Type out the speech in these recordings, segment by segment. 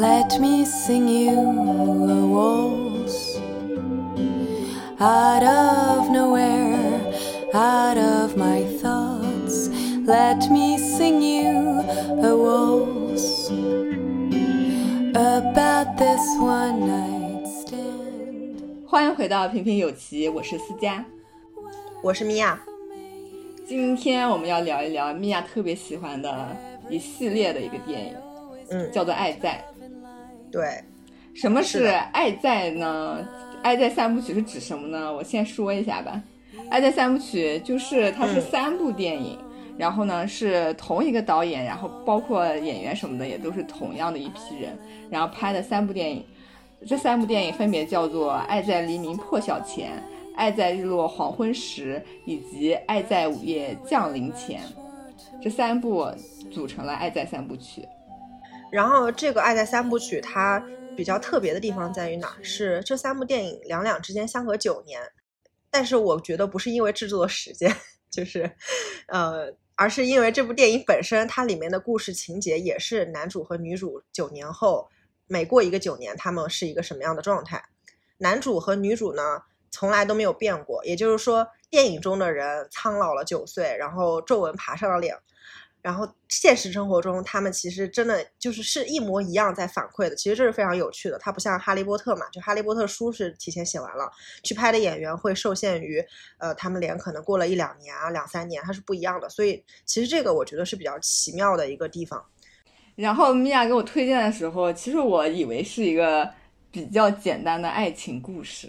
Let me sing you a waltz out of nowhere, out of my thoughts. Let me sing you a waltz about this one night stand. 欢迎回到平平有奇，我是思佳。我是米娅，今天我们要聊一聊米娅特别喜欢的一系列的一个电影，嗯，叫做《爱在》。对，什么是爱在》呢？《爱在三部曲》是指什么呢？我先说一下吧，《爱在三部曲》就是它是嗯三部电影，然后呢是同一个导演，然后包括演员什么的也都是同样的一批人，然后拍的三部电影。这三部电影分别叫做《爱在黎明破晓前》、《爱在日落黄昏时》以及《爱在午夜降临前》。这三部组成了《爱在三部曲》。然后这个《爱在三部曲》它比较特别的地方在于哪？是这三部电影两两之间相隔九年，但是我觉得不是因为制作时间，就是，呃，而是因为这部电影本身它里面的故事情节也是男主和女主九年后每过一个九年，他们是一个什么样的状态？男主和女主呢从来都没有变过，也就是说，电影中的人苍老了九岁，然后皱纹爬上了脸。然后现实生活中，他们其实真的就是是一模一样在反馈的，其实这是非常有趣的。它不像《哈利波特》嘛，就《哈利波特》书是提前写完了，去拍的演员会受限于，呃，他们脸可能过了一两年啊、两三年，它是不一样的。所以其实这个我觉得是比较奇妙的一个地方。然后米娅给我推荐的时候，其实我以为是一个比较简单的爱情故事。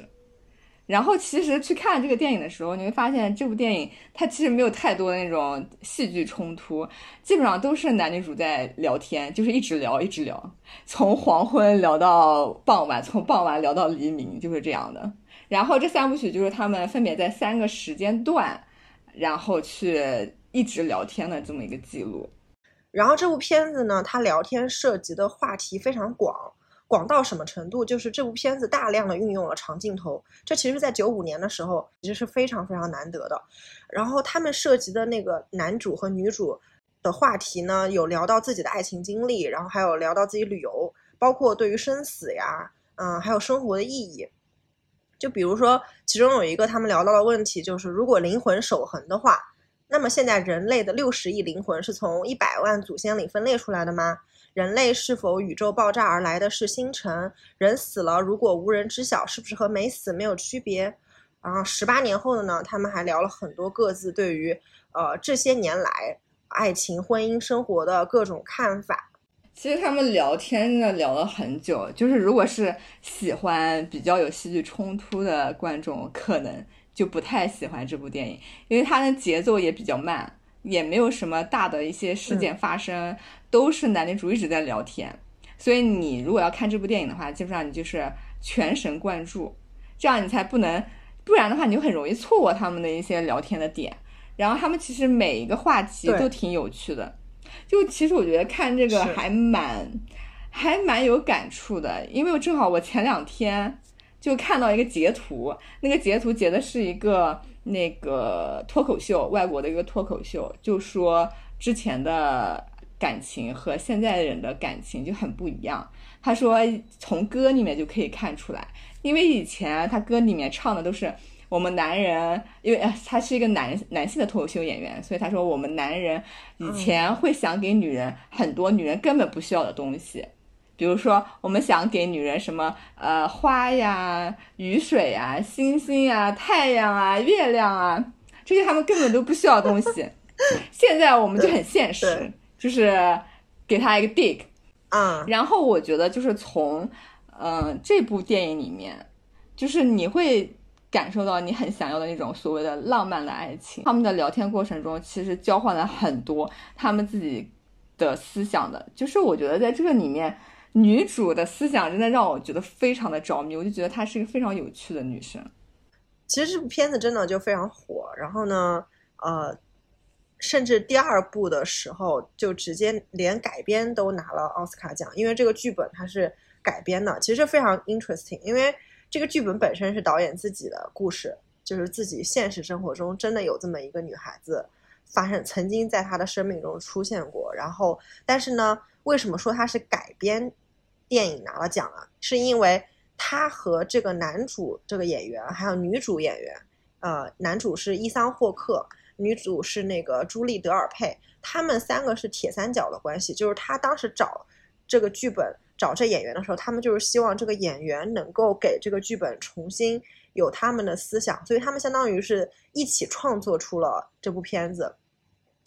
然后其实去看这个电影的时候，你会发现这部电影它其实没有太多的那种戏剧冲突，基本上都是男女主在聊天，就是一直聊一直聊，从黄昏聊到傍晚，从傍晚聊到黎明，就是这样的。然后这三部曲就是他们分别在三个时间段，然后去一直聊天的这么一个记录。然后这部片子呢，它聊天涉及的话题非常广，广到什么程度？就是这部片子大量的运用了长镜头，这其实在九五年的时候其实是非常非常难得的。然后他们涉及的那个男主和女主的话题呢，有聊到自己的爱情经历，然后还有聊到自己旅游，包括对于生死呀，嗯，还有生活的意义。就比如说，其中有一个他们聊到的问题，就是如果灵魂守恒的话，那么现在人类的六十亿灵魂是从一百万祖先里分裂出来的吗？人类是否宇宙爆炸而来的是星辰？人死了，如果无人知晓，是不是和没死没有区别？然后十八年后的呢，他们还聊了很多各自对于呃这些年来爱情、婚姻生活的各种看法。其实他们聊天真的聊了很久，就是如果是喜欢比较有戏剧冲突的观众，可能就不太喜欢这部电影，因为它的节奏也比较慢，也没有什么大的一些事件发生，都是男女主一直在聊天。所以你如果要看这部电影的话，基本上你就是全神贯注，这样你才不能，不然的话你就很容易错过他们的一些聊天的点。然后他们其实每一个话题都挺有趣的，就其实我觉得看这个还蛮还蛮有感触的，因为我正好我前两天就看到一个截图，那个截图截的是一个那个脱口秀，外国的一个脱口秀，就说之前的感情和现在人的感情就很不一样。他说从歌里面就可以看出来，因为以前他歌里面唱的都是。我们男人，因为呃他是一个男男性的脱口秀演员，所以他说我们男人以前会想给女人很多女人根本不需要的东西，比如说我们想给女人什么呃花呀、雨水呀、星星呀、太阳啊、月亮啊，这些他们根本都不需要的东西。现在我们就很现实对，就是给他一个 dig，啊，然后我觉得就是从，嗯、这部电影里面，就是你会感受到你很想要的那种所谓的浪漫的爱情。他们的聊天过程中，其实交换了很多他们自己的思想的，就是我觉得在这个里面，女主的思想真的让我觉得非常的着迷，我就觉得她是一个非常有趣的女生。其实这部片子真的就非常火，然后呢，呃，甚至第二部的时候就直接连改编都拿了奥斯卡奖，因为这个剧本它是改编的，其实非常 interesting，因为这个剧本本身是导演自己的故事，就是自己现实生活中真的有这么一个女孩子发生，曾经在她的生命中出现过，然后但是呢，为什么说它是改编？电影拿了奖啊，是因为他和这个男主这个演员，还有女主演员，呃，男主是伊桑霍克，女主是那个朱莉德尔佩，他们三个是铁三角的关系，就是他当时找这个剧本。找这演员的时候，他们就是希望这个演员能够给这个剧本重新有他们的思想，所以他们相当于是一起创作出了这部片子。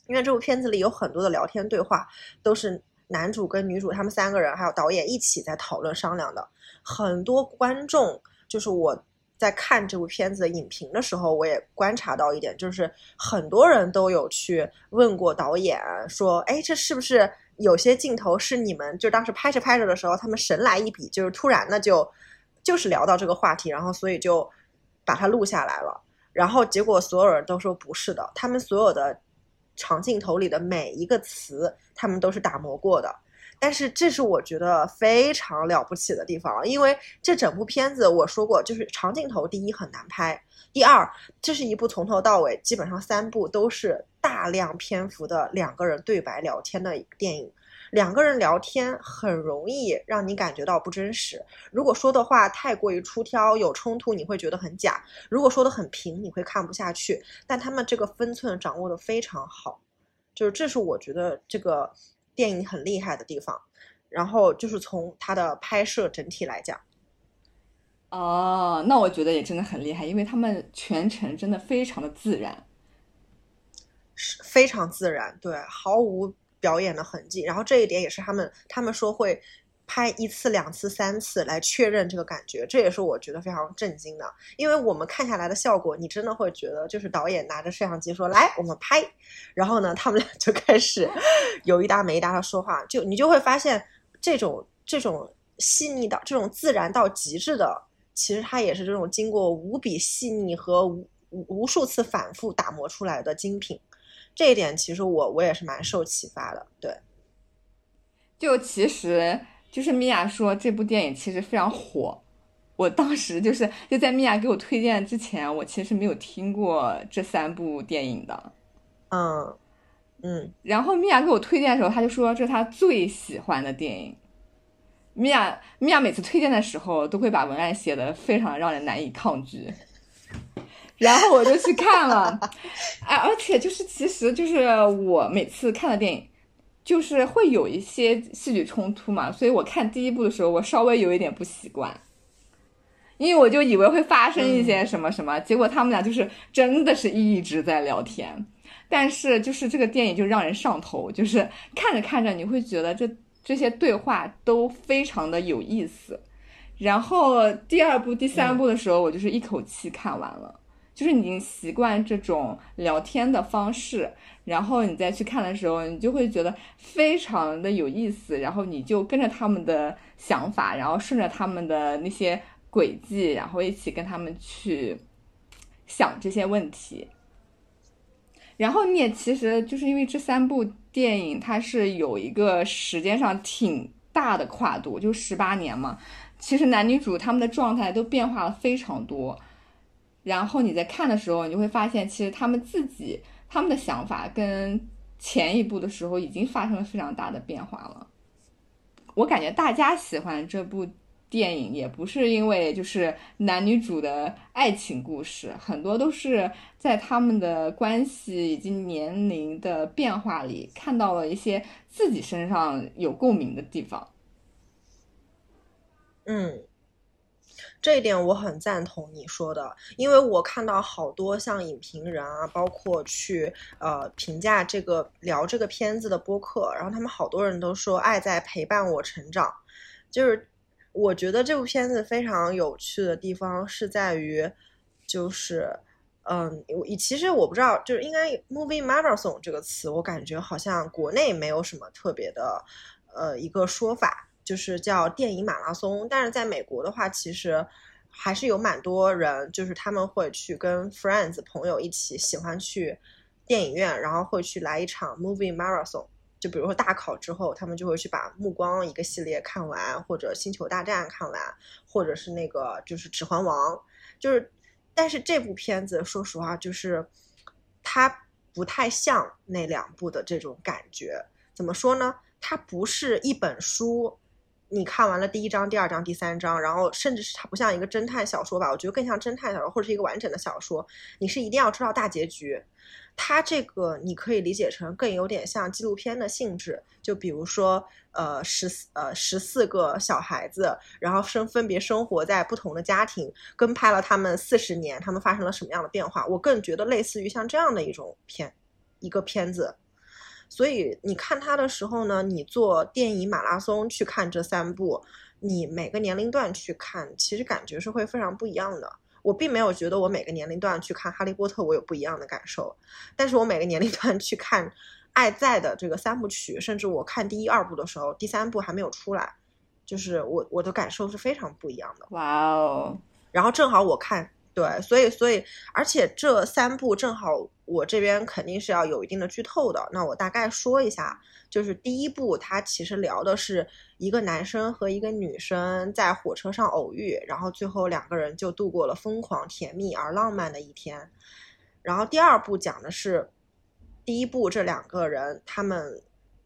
因为这部片子里有很多的聊天对话，都是男主跟女主他们三个人还有导演一起在讨论商量的。很多观众就是我在看这部片子的影评的时候，我也观察到一点，就是很多人都有去问过导演说：“哎，这是不是？”有些镜头是你们就当时拍着拍着的时候，他们神来一笔，就是突然的就就是聊到这个话题，然后所以就把它录下来了。然后结果所有人都说不是的，他们所有的长镜头里的每一个词，他们都是打磨过的。但是这是我觉得非常了不起的地方，因为这整部片子我说过，就是长镜头第一很难拍。第二，这是一部从头到尾基本上三部都是大量篇幅的两个人对白聊天的电影。两个人聊天很容易让你感觉到不真实。如果说的话太过于出挑，有冲突，你会觉得很假；如果说的很平，你会看不下去。但他们这个分寸掌握的非常好，就是这是我觉得这个电影很厉害的地方。然后就是从它的拍摄整体来讲。哦，那我觉得也真的很厉害，因为他们全程真的非常的自然，是非常自然，对，毫无表演的痕迹。然后这一点也是他们他们说会拍一次、两次、三次来确认这个感觉，这也是我觉得非常震惊的。因为我们看下来的效果，你真的会觉得就是导演拿着摄像机说：“来，我们拍。”然后呢，他们俩就开始有一搭没一搭的说话，就你就会发现这种这种细腻的、这种自然到极致的。其实它也是这种经过无比细腻和无无数次反复打磨出来的精品，这一点其实我我也是蛮受启发的。对，就其实就是米娅说这部电影其实非常火，我当时就是就在米娅给我推荐之前，我其实没有听过这三部电影的。嗯嗯，然后米娅给我推荐的时候，他就说这是她最喜欢的电影。米娅，米娅每次推荐的时候都会把文案写的非常让人难以抗拒，然后我就去看了，哎，而且就是其实就是我每次看的电影，就是会有一些戏剧冲突嘛，所以我看第一部的时候我稍微有一点不习惯，因为我就以为会发生一些什么什么，结果他们俩就是真的是一直在聊天，但是就是这个电影就让人上头，就是看着看着你会觉得这。这些对话都非常的有意思，然后第二部、第三部的时候，我就是一口气看完了，就是你已经习惯这种聊天的方式，然后你再去看的时候，你就会觉得非常的有意思，然后你就跟着他们的想法，然后顺着他们的那些轨迹，然后一起跟他们去想这些问题。然后你也其实就是因为这三部电影，它是有一个时间上挺大的跨度，就十八年嘛。其实男女主他们的状态都变化了非常多。然后你在看的时候，你就会发现，其实他们自己他们的想法跟前一部的时候已经发生了非常大的变化了。我感觉大家喜欢这部。电影也不是因为就是男女主的爱情故事，很多都是在他们的关系以及年龄的变化里看到了一些自己身上有共鸣的地方。嗯，这一点我很赞同你说的，因为我看到好多像影评人啊，包括去呃评价这个聊这个片子的播客，然后他们好多人都说爱在陪伴我成长，就是。我觉得这部片子非常有趣的地方是在于，就是，嗯，我其实我不知道，就是应该 “movie marathon” 这个词，我感觉好像国内没有什么特别的，呃，一个说法，就是叫电影马拉松。但是在美国的话，其实还是有蛮多人，就是他们会去跟 friends 朋友一起喜欢去电影院，然后会去来一场 movie marathon。就比如说大考之后，他们就会去把《暮光》一个系列看完，或者《星球大战》看完，或者是那个就是《指环王》，就是，但是这部片子说实话，就是它不太像那两部的这种感觉。怎么说呢？它不是一本书你看完了第一章、第二章、第三章，然后甚至是它不像一个侦探小说吧，我觉得更像侦探小说或者是一个完整的小说，你是一定要知道大结局。它这个你可以理解成更有点像纪录片的性质，就比如说，呃，十四呃十四个小孩子，然后生分别生活在不同的家庭，跟拍了他们四十年，他们发生了什么样的变化？我更觉得类似于像这样的一种片，一个片子。所以你看它的时候呢，你做电影马拉松去看这三部，你每个年龄段去看，其实感觉是会非常不一样的。我并没有觉得我每个年龄段去看《哈利波特》我有不一样的感受，但是我每个年龄段去看《爱在》的这个三部曲，甚至我看第一二部的时候，第三部还没有出来，就是我我的感受是非常不一样的。哇哦！然后正好我看。对，所以所以，而且这三部正好我这边肯定是要有一定的剧透的。那我大概说一下，就是第一部它其实聊的是一个男生和一个女生在火车上偶遇，然后最后两个人就度过了疯狂、甜蜜而浪漫的一天。然后第二部讲的是第一部这两个人他们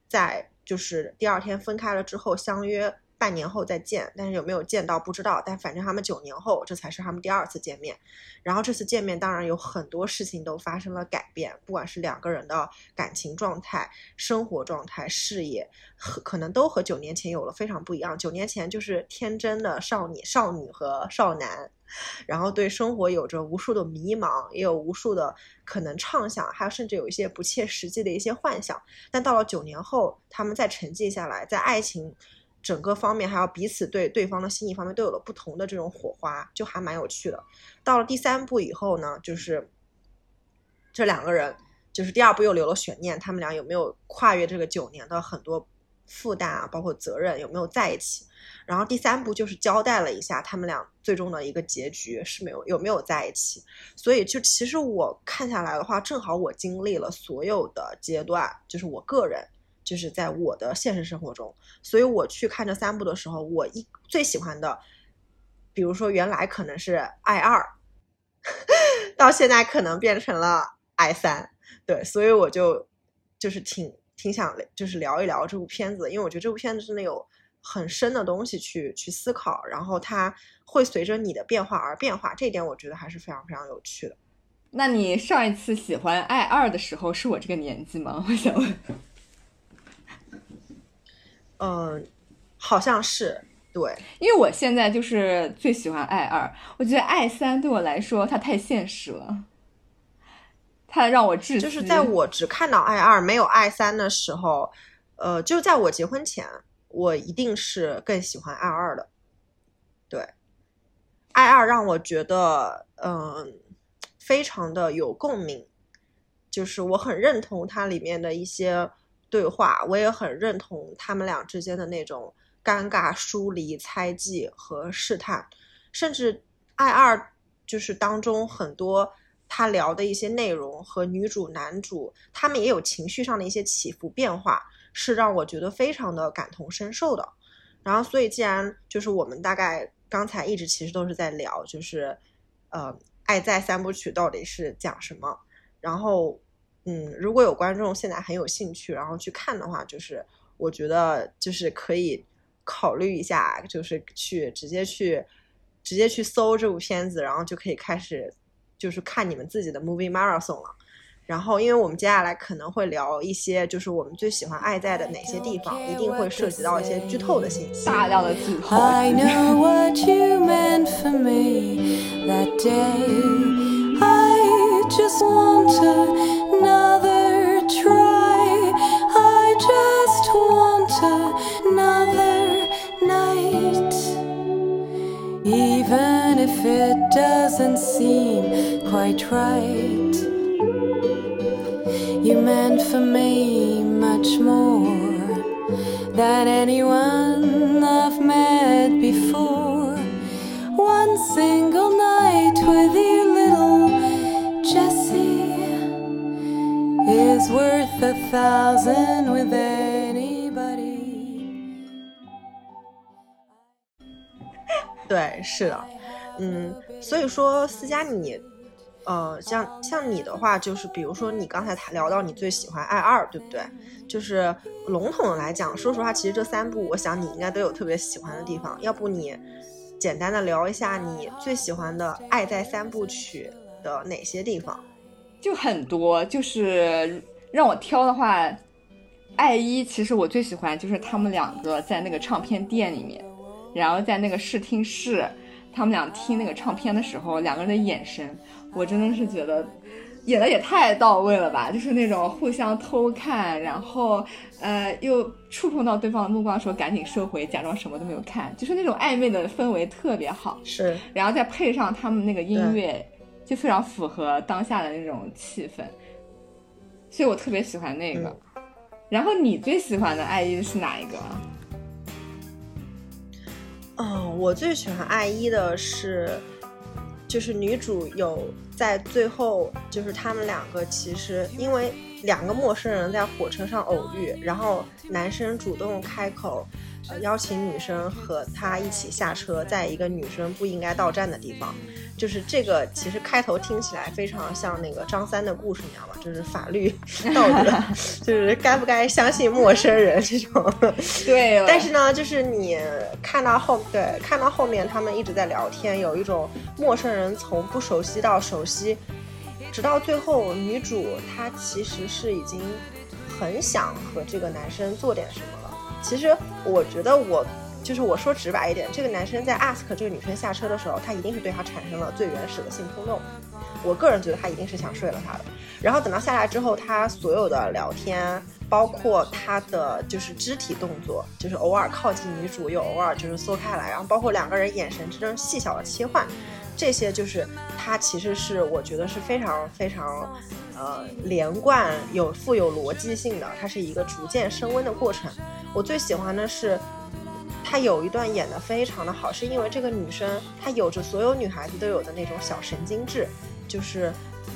在就是第二天分开了之后相约。半年后再见，但是有没有见到不知道。但反正他们九年后，这才是他们第二次见面。然后这次见面，当然有很多事情都发生了改变，不管是两个人的感情状态、生活状态、事业，可能都和九年前有了非常不一样。九年前就是天真的少年、少女和少男，然后对生活有着无数的迷茫，也有无数的可能畅想，还有甚至有一些不切实际的一些幻想。但到了九年后，他们再沉寂下来，在爱情。整个方面还要彼此对对方的心意方面都有了不同的这种火花，就还蛮有趣的。到了第三部以后呢，就是这两个人，就是第二部又留了悬念，他们俩有没有跨越这个九年的很多负担啊，包括责任，有没有在一起？然后第三部就是交代了一下他们俩最终的一个结局是没有有没有在一起。所以就其实我看下来的话，正好我经历了所有的阶段，就是我个人。就是在我的现实生活中，所以我去看这三部的时候，我一最喜欢的，比如说原来可能是爱二，到现在可能变成了爱三，对，所以我就就是挺挺想就是聊一聊这部片子，因为我觉得这部片子真的有很深的东西去去思考，然后它会随着你的变化而变化，这一点我觉得还是非常非常有趣的。那你上一次喜欢爱二的时候是我这个年纪吗？我想问。嗯，好像是对，因为我现在就是最喜欢爱二，我觉得爱三对我来说它太现实了，它让我窒息。就是在我只看到爱二没有爱三的时候，呃，就在我结婚前，我一定是更喜欢爱二的。对，爱二让我觉得嗯，非常的有共鸣，就是我很认同它里面的一些。对话，我也很认同他们俩之间的那种尴尬、疏离、猜忌和试探，甚至爱二就是当中很多他聊的一些内容和女主、男主他们也有情绪上的一些起伏变化，是让我觉得非常的感同身受的。然后，所以既然就是我们大概刚才一直其实都是在聊，就是呃，爱在三部曲到底是讲什么，然后。嗯，如果有观众现在很有兴趣，然后去看的话，就是我觉得就是可以考虑一下，就是去直接去直接去搜这部片子，然后就可以开始就是看你们自己的 movie marathon 了。然后，因为我们接下来可能会聊一些，就是我们最喜欢爱在的哪些地方，一定会涉及到一些剧透的信息，大量的剧透。just want another Even if it doesn't seem quite right, you meant for me much more than anyone I've met before. One single night with you, little Jessie, is worth a thousand with anybody。对，是的，嗯，所以说，思佳，你，呃，像像你的话，就是比如说你刚才谈聊到你最喜欢爱二，对不对？就是笼统的来讲，说实话，其实这三部，我想你应该都有特别喜欢的地方。要不你简单的聊一下你最喜欢的《爱在三部曲》的哪些地方？就很多，就是让我挑的话，爱一其实我最喜欢就是他们两个在那个唱片店里面，然后在那个试听室。他们俩听那个唱片的时候，两个人的眼神，我真的是觉得演的也太到位了吧！就是那种互相偷看，然后呃又触碰到对方的目光的时候，赶紧收回，假装什么都没有看，就是那种暧昧的氛围特别好。是，然后再配上他们那个音乐，就非常符合当下的那种气氛，所以我特别喜欢那个。然后你最喜欢的爱一是哪一个？哦，我最喜欢爱一的是，就是女主有在最后，就是他们两个其实因为两个陌生人在火车上偶遇，然后男生主动开口。邀请女生和他一起下车，在一个女生不应该到站的地方，就是这个。其实开头听起来非常像那个张三的故事，你知道吗？就是法律 道德，就是该不该相信陌生人这种。对。但是呢，就是你看到后，对，看到后面他们一直在聊天，有一种陌生人从不熟悉到熟悉，直到最后，女主她其实是已经很想和这个男生做点什么。其实我觉得我就是我说直白一点，这个男生在 ask 这个女生下车的时候，他一定是对她产生了最原始的性冲动。我个人觉得他一定是想睡了她的。然后等到下来之后，他所有的聊天，包括他的就是肢体动作，就是偶尔靠近女主，又偶尔就是缩开来，然后包括两个人眼神之间细小的切换，这些就是它其实是我觉得是非常非常呃连贯、有富有逻辑性的，它是一个逐渐升温的过程。我最喜欢的是，她有一段演的非常的好，是因为这个女生她有着所有女孩子都有的那种小神经质，就是，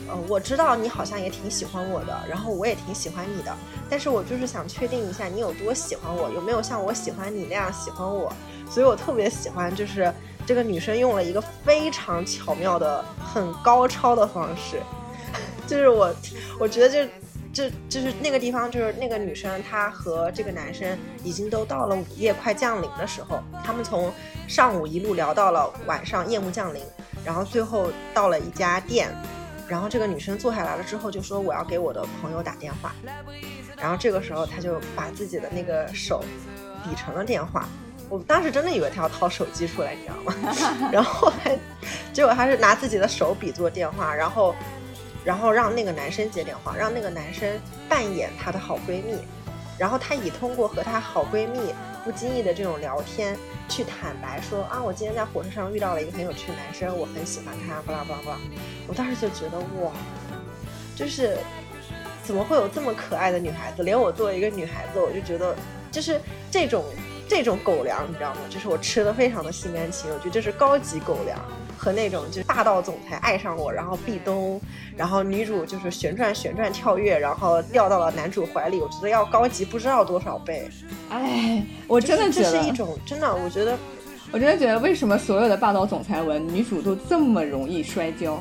呃，我知道你好像也挺喜欢我的，然后我也挺喜欢你的，但是我就是想确定一下你有多喜欢我，有没有像我喜欢你那样喜欢我，所以我特别喜欢，就是这个女生用了一个非常巧妙的、很高超的方式，就是我，我觉得就。就就是那个地方，就是那个女生，她和这个男生已经都到了午夜快降临的时候，他们从上午一路聊到了晚上夜幕降临，然后最后到了一家店，然后这个女生坐下来了之后就说我要给我的朋友打电话，然后这个时候她就把自己的那个手比成了电话，我当时真的以为她要掏手机出来，你知道吗？然后还结果她是拿自己的手比作电话，然后。然后让那个男生接电话，让那个男生扮演她的好闺蜜，然后她以通过和她好闺蜜不经意的这种聊天去坦白说啊，我今天在火车上遇到了一个很有趣的男生，我很喜欢他，巴拉巴拉巴拉。我当时就觉得哇，就是怎么会有这么可爱的女孩子？连我作为一个女孩子，我就觉得就是这种这种狗粮，你知道吗？就是我吃的非常的心甘情愿，我觉得这是高级狗粮。和那种就是霸道总裁爱上我，然后壁咚，然后女主就是旋转旋转跳跃，然后掉到了男主怀里。我觉得要高级不知道多少倍。哎，我真的这是一种真的，我觉得，我真的觉得为什么所有的霸道总裁文女主都这么容易摔跤？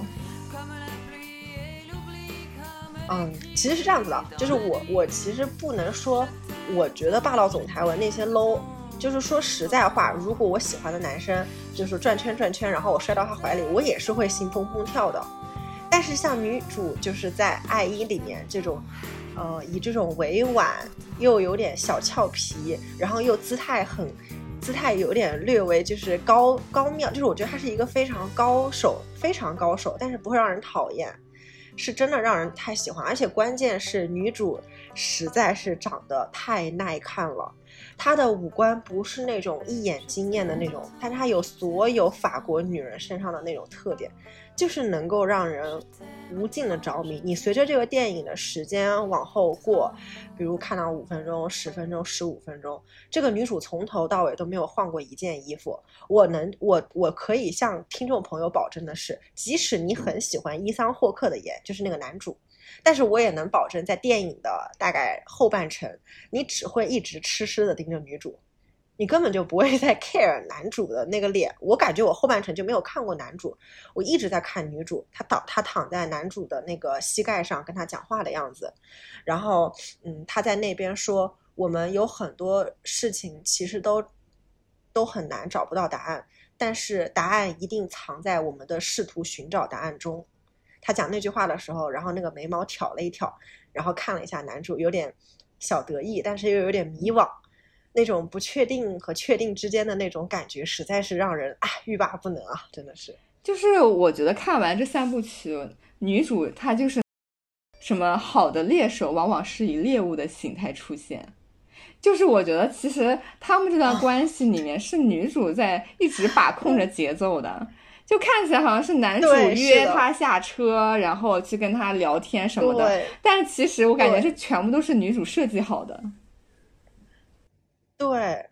嗯，其实是这样子的，就是我我其实不能说，我觉得霸道总裁文那些 low。就是说实在话，如果我喜欢的男生就是转圈转圈，然后我摔到他怀里，我也是会心砰砰跳的。但是像女主就是在爱一里面这种，呃，以这种委婉又有点小俏皮，然后又姿态很，姿态有点略微就是高高妙，就是我觉得他是一个非常高手，非常高手，但是不会让人讨厌，是真的让人太喜欢。而且关键是女主实在是长得太耐看了。她的五官不是那种一眼惊艳的那种，但她有所有法国女人身上的那种特点，就是能够让人无尽的着迷。你随着这个电影的时间往后过，比如看到五分钟、十分钟、十五分钟，这个女主从头到尾都没有换过一件衣服。我能，我我可以向听众朋友保证的是，即使你很喜欢伊桑霍克的颜，就是那个男主。但是我也能保证，在电影的大概后半程，你只会一直痴痴的盯着女主，你根本就不会再 care 男主的那个脸。我感觉我后半程就没有看过男主，我一直在看女主，她倒她躺在男主的那个膝盖上跟他讲话的样子，然后嗯，他在那边说我们有很多事情其实都都很难找不到答案，但是答案一定藏在我们的试图寻找答案中。他讲那句话的时候，然后那个眉毛挑了一挑，然后看了一下男主，有点小得意，但是又有点迷惘。那种不确定和确定之间的那种感觉，实在是让人啊欲罢不能啊！真的是，就是我觉得看完这三部曲，女主她就是什么好的猎手，往往是以猎物的形态出现。就是我觉得其实他们这段关系里面是女主在一直把控着节奏的，就看起来好像是男主约她下车，然后去跟她聊天什么的，但是其实我感觉这全部都是女主设计好的。对，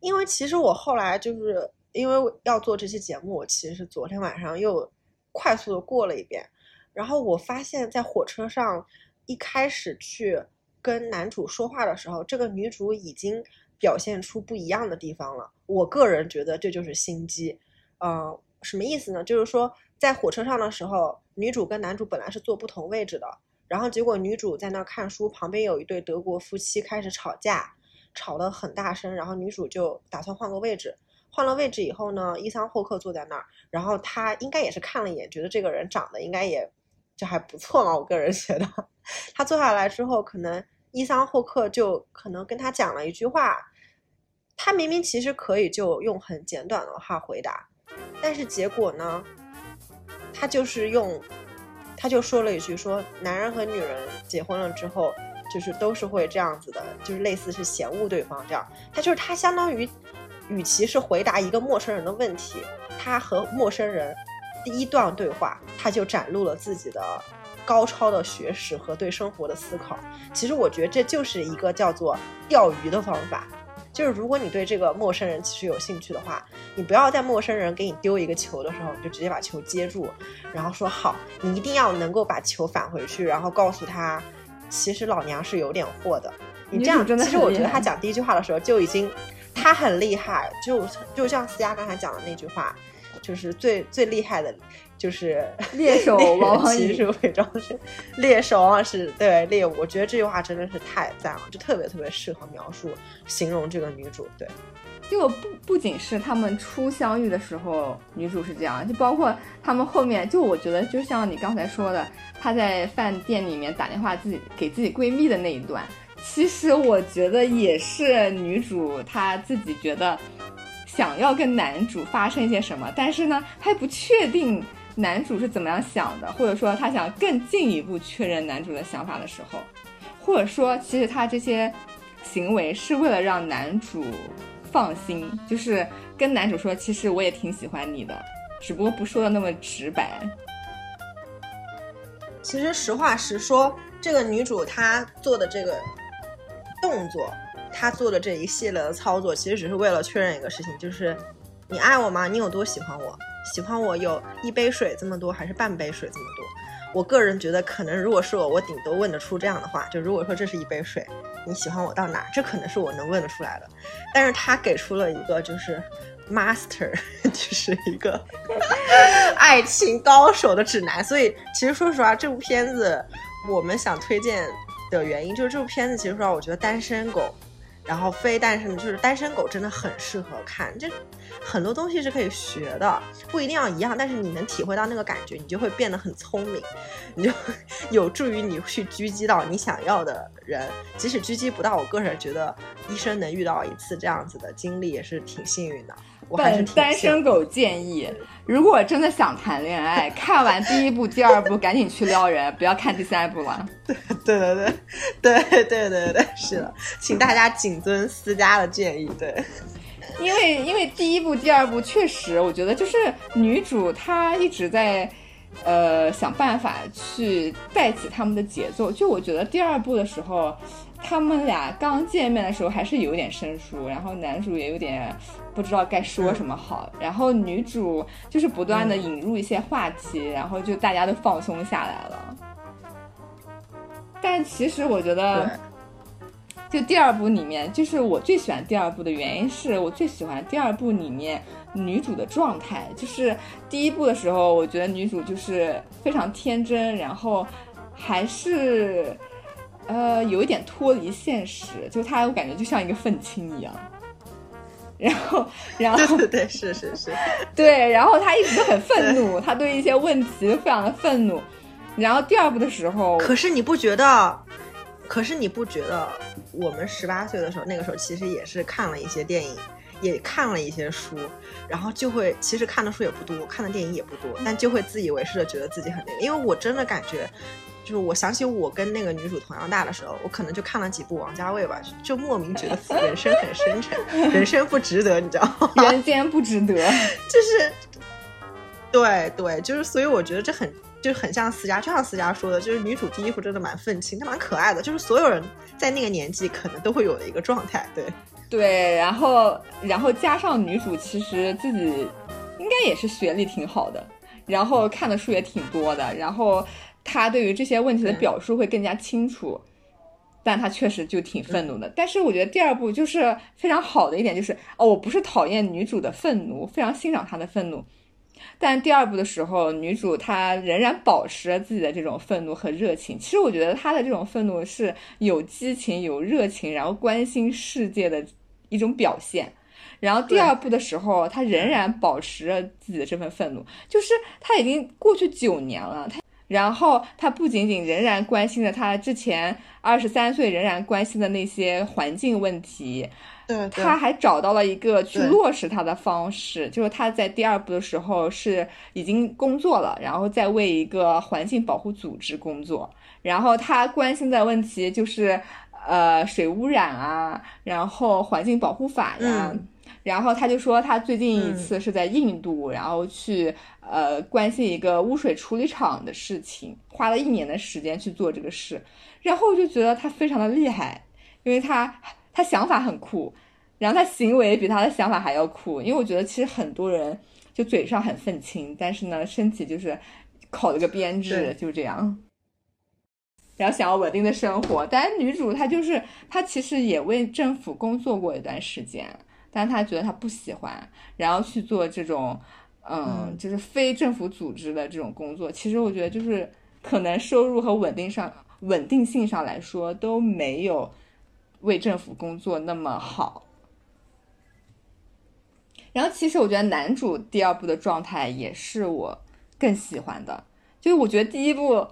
因为其实我后来就是因为要做这期节目，我其实是昨天晚上又快速的过了一遍，然后我发现，在火车上一开始去跟男主说话的时候，这个女主已经表现出不一样的地方了。我个人觉得这就是心机，嗯，什么意思呢？就是说在火车上的时候，女主跟男主本来是坐不同位置的，然后结果女主在那看书，旁边有一对德国夫妻开始吵架。吵得很大声，然后女主就打算换个位置。换了位置以后呢，伊桑霍克坐在那儿，然后他应该也是看了一眼，觉得这个人长得应该也就还不错嘛。我个人觉得，他坐下来之后，可能伊桑霍克就可能跟他讲了一句话，他明明其实可以就用很简短的话回答，但是结果呢，他就是用，他就说了一句说，男人和女人结婚了之后。就是都是会这样子的，就是类似是嫌恶对方这样。他就是他相当于，与其是回答一个陌生人的问题，他和陌生人第一段对话，他就展露了自己的高超的学识和对生活的思考。其实我觉得这就是一个叫做钓鱼的方法，就是如果你对这个陌生人其实有兴趣的话，你不要在陌生人给你丢一个球的时候，你就直接把球接住，然后说好，你一定要能够把球返回去，然后告诉他。其实老娘是有点货的，你这样，其实我觉得他讲第一句话的时候就已经，他很厉害，就就像思佳刚才讲的那句话，就是最最厉害的，就是猎手往往其实伪装是猎手，往往是对猎物。我觉得这句话真的是太赞了，就特别特别适合描述形容这个女主，对。就不不仅是他们初相遇的时候，女主是这样，就包括他们后面，就我觉得就像你刚才说的，她在饭店里面打电话自己给自己闺蜜的那一段，其实我觉得也是女主她自己觉得想要跟男主发生一些什么，但是呢，她不确定男主是怎么样想的，或者说他想更进一步确认男主的想法的时候，或者说其实他这些行为是为了让男主。放心，就是跟男主说，其实我也挺喜欢你的，只不过不说的那么直白。其实实话实说，这个女主她做的这个动作，她做的这一系列的操作，其实只是为了确认一个事情，就是你爱我吗？你有多喜欢我？喜欢我有一杯水这么多，还是半杯水这么多？我个人觉得，可能如果是我，我顶多问得出这样的话，就如果说这是一杯水，你喜欢我到哪？这可能是我能问得出来的。但是他给出了一个就是 master，就是一个爱情高手的指南。所以其实说实话，这部片子我们想推荐的原因，就是这部片子其实说实话，我觉得单身狗。然后非单身就是单身狗真的很适合看，这很多东西是可以学的，不一定要一样，但是你能体会到那个感觉，你就会变得很聪明，你就 有助于你去狙击到你想要的人。即使狙击不到，我个人觉得一生能遇到一次这样子的经历也是挺幸运的。本单身狗建议，如果真的想谈恋爱，看完第一部、第二部赶紧去撩人，不要看第三部了。对对对对对对对对，是的，请大家谨遵私家的建议。对，因为因为第一部、第二部确实，我觉得就是女主她一直在呃想办法去带起他们的节奏。就我觉得第二部的时候。他们俩刚见面的时候还是有点生疏，然后男主也有点不知道该说什么好，然后女主就是不断的引入一些话题，然后就大家都放松下来了。但其实我觉得，就第二部里面，就是我最喜欢第二部的原因是我最喜欢第二部里面女主的状态。就是第一部的时候，我觉得女主就是非常天真，然后还是呃有一点脱离现实，就她我感觉就像一个愤青一样。然后，然后对对对，是是是，对，然后他一直都很愤怒，他对一些问题非常的愤怒。然后第二部的时候，可是你不觉得？可是你不觉得我们十八岁的时候，那个时候其实也是看了一些电影，也看了一些书，然后就会其实看的书也不多，看的电影也不多，但就会自以为是的觉得自己很那个。因为我真的感觉，就是我想起我跟那个女主同样大的时候，我可能就看了几部王家卫吧，就莫名觉得人生很深沉，人生不值得，你知道吗？人间不值得，就是，对对，就是所以我觉得这很。就很像思佳，就像思佳说的，就是女主第一部真的蛮愤青，她蛮可爱的，就是所有人在那个年纪可能都会有的一个状态。对，对，然后然后加上女主其实自己应该也是学历挺好的，然后看的书也挺多的，然后她对于这些问题的表述会更加清楚，但他确实就挺愤怒的。但是我觉得第二部就是非常好的一点，就是哦，我不是讨厌女主的愤怒，非常欣赏她的愤怒。但第二部的时候，女主她仍然保持着自己的这种愤怒和热情。其实我觉得她的这种愤怒是有激情、有热情，然后关心世界的一种表现。然后第二部的时候，她仍然保持着自己的这份愤怒，就是她已经过去九年了，她然后他不仅仅仍然关心着他之前二十三岁仍然关心的那些环境问题。对，他还找到了一个去落实他的方式，就是他在第二部的时候是已经工作了，然后在为一个环境保护组织工作，然后他关心的问题就是呃水污染啊，然后环境保护法呀，然后他就说他最近一次是在印度，然后去呃关心一个污水处理厂的事情，花了一年的时间去做这个事，然后我就觉得他非常的厉害，因为他。他想法很酷，然后他行为比他的想法还要酷。因为我觉得其实很多人就嘴上很愤青，但是呢，身体就是考了个编制，就这样。然后想要稳定的生活，但是女主她就是她其实也为政府工作过一段时间，但是她觉得他不喜欢，然后去做这种嗯，就是非政府组织的这种工作。其实我觉得就是可能收入和稳定上稳定性上来说都没有。为政府工作那么好，然后其实我觉得男主第二部的状态也是我更喜欢的，就是我觉得第一部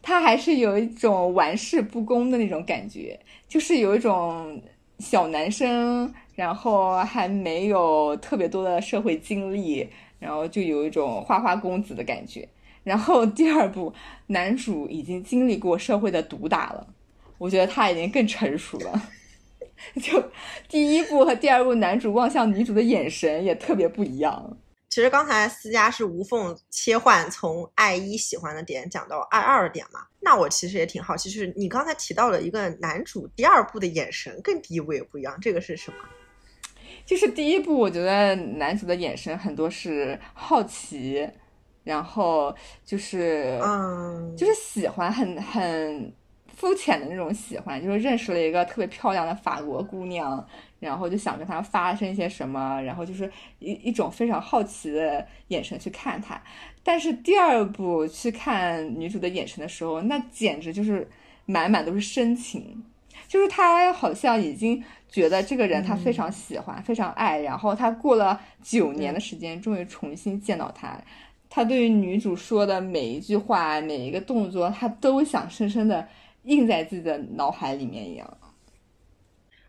他还是有一种玩世不恭的那种感觉，就是有一种小男生，然后还没有特别多的社会经历，然后就有一种花花公子的感觉。然后第二部男主已经经历过社会的毒打了，我觉得他已经更成熟了。就第一部和第二部，男主望向女主的眼神也特别不一样。其实刚才思佳是无缝切换，从爱一喜欢的点讲到爱二的点嘛。那我其实也挺好奇，就是你刚才提到了一个男主第二部的眼神跟第一部也不一样，这个是什么？就是第一部，我觉得男主的眼神很多是好奇，然后就是嗯，就是喜欢，很很。肤浅的那种喜欢，就是认识了一个特别漂亮的法国姑娘，然后就想跟他发生一些什么，然后就是一一种非常好奇的眼神去看他。但是第二部去看女主的眼神的时候，那简直就是满满都是深情，就是他好像已经觉得这个人他非常喜欢，非常爱，然后他过了九年的时间，终于重新见到他，他对于女主说的每一句话、每一个动作，他都想深深的。印在自己的脑海里面一样。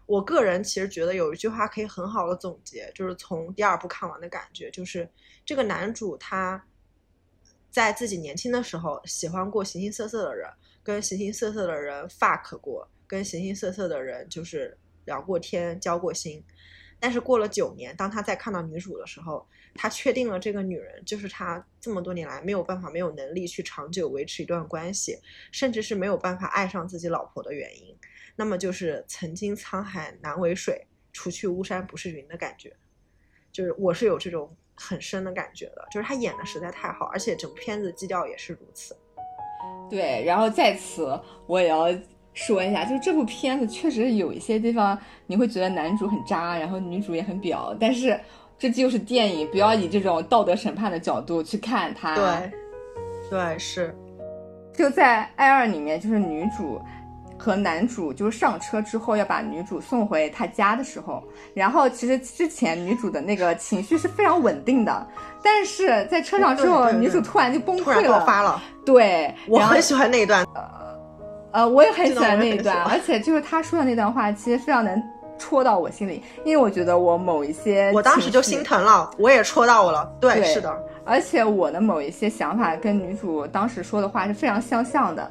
我个人其实觉得有一句话可以很好的总结，就是从第二部看完的感觉，就是这个男主他在自己年轻的时候喜欢过形形色色的人，跟形形色色的人 fuck 过，跟形形色色的人就是聊过天、交过心。但是过了九年，当他再看到女主的时候，他确定了这个女人就是他这么多年来没有办法、没有能力去长久维持一段关系，甚至是没有办法爱上自己老婆的原因。那么就是曾经沧海难为水，除去巫山不是云的感觉。就是我是有这种很深的感觉的，就是他演的实在太好，而且整部片子基调也是如此。对，然后在此我也要。说一下，就是这部片子确实有一些地方你会觉得男主很渣，然后女主也很婊，但是这就是电影，不要以这种道德审判的角度去看它。对，对，是。就在《爱二》里面，就是女主和男主就是上车之后要把女主送回他家的时候，然后其实之前女主的那个情绪是非常稳定的，但是在车上之后，女主突然就崩溃了，爆发了。对，我很喜欢那一段。呃，我也很喜欢那一段，而且就是他说的那段话，其实非常能戳到我心里，因为我觉得我某一些，我当时就心疼了，我也戳到我了。对，是的，而且我的某一些想法跟女主当时说的话是非常相像的，